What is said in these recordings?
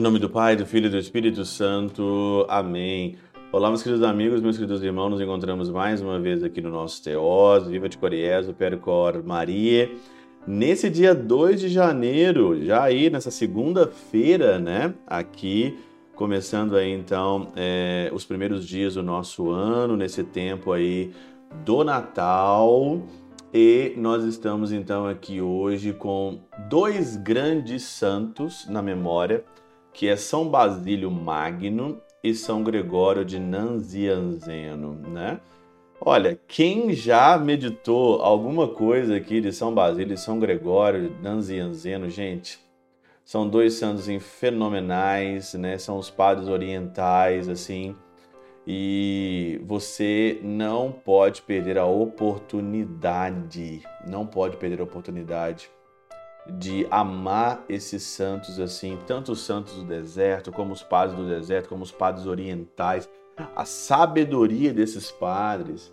Em nome do Pai, do Filho e do Espírito Santo. Amém. Olá, meus queridos amigos, meus queridos irmãos, nos encontramos mais uma vez aqui no nosso Teós, Viva de Coriés, Percor Maria. Nesse dia 2 de janeiro, já aí nessa segunda-feira, né? Aqui, começando aí então é, os primeiros dias do nosso ano, nesse tempo aí do Natal. E nós estamos então aqui hoje com dois grandes santos na memória que é São Basílio Magno e São Gregório de Nanzianzeno, né? Olha, quem já meditou alguma coisa aqui de São Basílio e São Gregório de Nanzianzeno, gente, são dois santos fenomenais, né? São os padres orientais, assim, e você não pode perder a oportunidade, não pode perder a oportunidade de amar esses santos assim, tanto os santos do deserto, como os padres do deserto, como os padres orientais. A sabedoria desses padres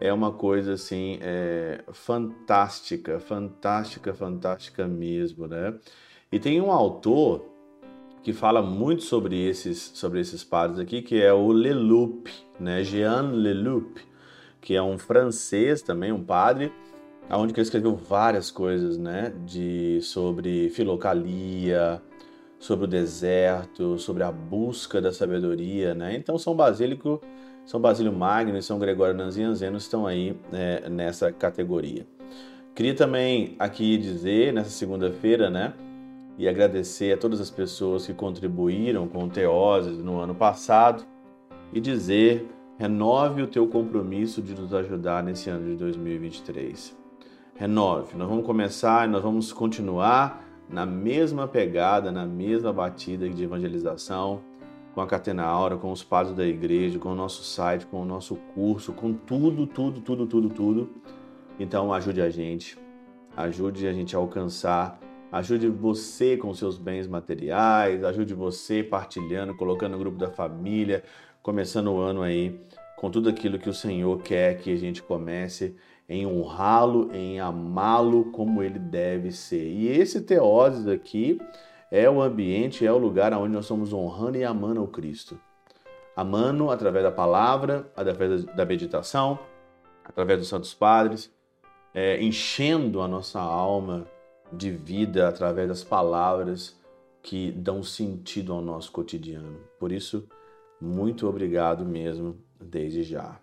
é uma coisa assim é, fantástica, fantástica, fantástica mesmo, né? E tem um autor que fala muito sobre esses, sobre esses padres aqui, que é o Leloup, né? Jean Leloup, que é um francês também, um padre, aonde ele escreveu várias coisas, né, de sobre filocalia, sobre o deserto, sobre a busca da sabedoria, né? Então São Basílico, São Basílio Magno e São Gregório Nazianzeno estão aí é, nessa categoria. Queria também aqui dizer nessa segunda-feira, né, e agradecer a todas as pessoas que contribuíram com Teoses no ano passado e dizer renove o teu compromisso de nos ajudar nesse ano de 2023 renove. Nós vamos começar e nós vamos continuar na mesma pegada, na mesma batida de evangelização, com a Catena Aura, com os padres da igreja, com o nosso site, com o nosso curso, com tudo, tudo, tudo, tudo, tudo. Então ajude a gente, ajude a gente a alcançar, ajude você com seus bens materiais, ajude você partilhando, colocando no grupo da família, começando o ano aí com tudo aquilo que o Senhor quer que a gente comece em honrá-lo, em amá-lo como ele deve ser. E esse teoses aqui é o ambiente, é o lugar onde nós estamos honrando e amando o Cristo. Amando através da palavra, através da meditação, através dos Santos Padres, é, enchendo a nossa alma de vida através das palavras que dão sentido ao nosso cotidiano. Por isso, muito obrigado mesmo, desde já.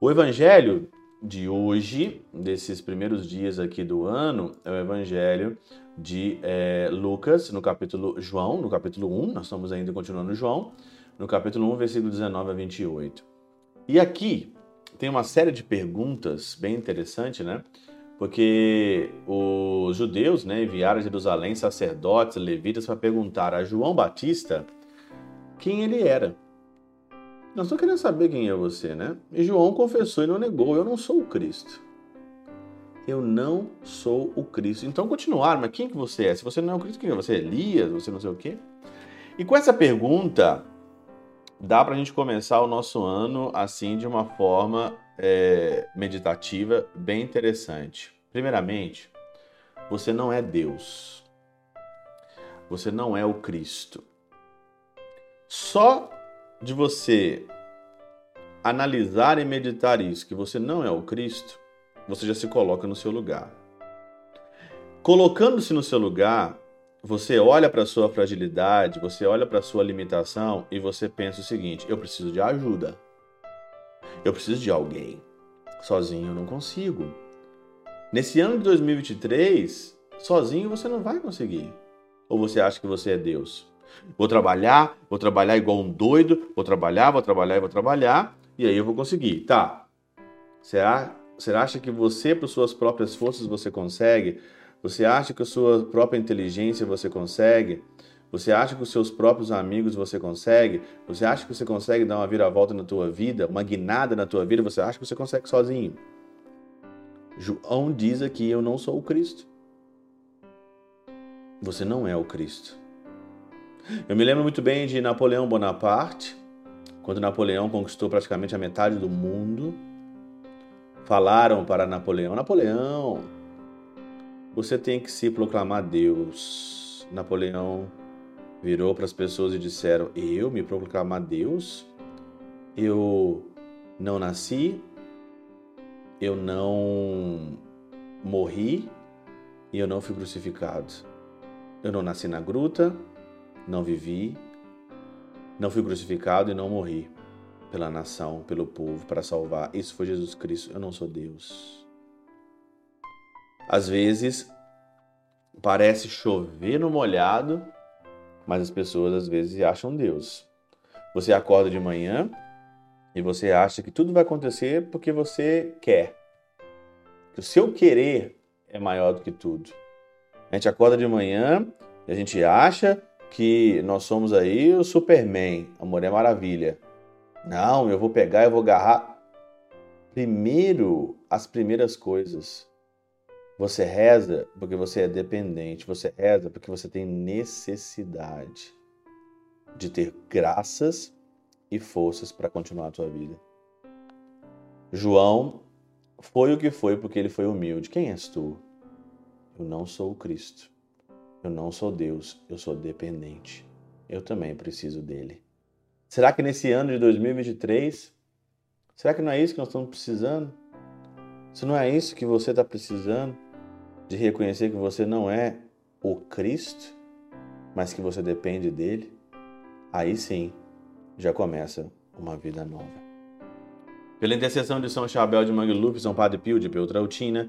O Evangelho de hoje, desses primeiros dias aqui do ano, é o Evangelho de é, Lucas, no capítulo João, no capítulo 1, nós estamos ainda continuando João, no capítulo 1, versículo 19 a 28. E aqui tem uma série de perguntas bem interessante, né? Porque os judeus né, enviaram a Jerusalém sacerdotes, levitas, para perguntar a João Batista quem ele era. Nós estamos querendo saber quem é você, né? E João confessou e não negou: Eu não sou o Cristo. Eu não sou o Cristo. Então continuaram, mas quem que você é? Se você não é o Cristo, quem é? Você é Elias? Você não sei o quê? E com essa pergunta, dá para a gente começar o nosso ano assim de uma forma é, meditativa bem interessante. Primeiramente, você não é Deus. Você não é o Cristo. Só de você analisar e meditar isso, que você não é o Cristo, você já se coloca no seu lugar. Colocando-se no seu lugar, você olha para a sua fragilidade, você olha para a sua limitação e você pensa o seguinte: eu preciso de ajuda. Eu preciso de alguém. Sozinho eu não consigo. Nesse ano de 2023, sozinho você não vai conseguir. Ou você acha que você é Deus? Vou trabalhar, vou trabalhar igual um doido, vou trabalhar, vou trabalhar vou trabalhar, e aí eu vou conseguir. Tá. Será, você acha que você, por suas próprias forças, você consegue? Você acha que a sua própria inteligência você consegue? Você acha que os seus próprios amigos você consegue? Você acha que você consegue dar uma viravolta na tua vida, uma guinada na tua vida? Você acha que você consegue sozinho? João diz aqui: Eu não sou o Cristo. Você não é o Cristo. Eu me lembro muito bem de Napoleão Bonaparte, quando Napoleão conquistou praticamente a metade do mundo. Falaram para Napoleão: Napoleão, você tem que se proclamar Deus. Napoleão virou para as pessoas e disseram: Eu me proclamar Deus? Eu não nasci, eu não morri e eu não fui crucificado. Eu não nasci na gruta, não vivi, não fui crucificado e não morri pela nação, pelo povo, para salvar. Isso foi Jesus Cristo. Eu não sou Deus. Às vezes parece chover no molhado, mas as pessoas às vezes acham Deus. Você acorda de manhã e você acha que tudo vai acontecer porque você quer. Que o seu querer é maior do que tudo. A gente acorda de manhã e a gente acha que nós somos aí o Superman, a Mulher Maravilha. Não, eu vou pegar, eu vou agarrar. Primeiro, as primeiras coisas. Você reza porque você é dependente, você reza porque você tem necessidade de ter graças e forças para continuar a tua vida. João foi o que foi porque ele foi humilde. Quem és tu? Eu não sou o Cristo. Eu não sou Deus, eu sou dependente. Eu também preciso dele. Será que nesse ano de 2023, será que não é isso que nós estamos precisando? Se não é isso que você está precisando, de reconhecer que você não é o Cristo, mas que você depende dele, aí sim já começa uma vida nova. Pela intercessão de São Chabel de Mangluf, São Padre Pio de Peltrautina,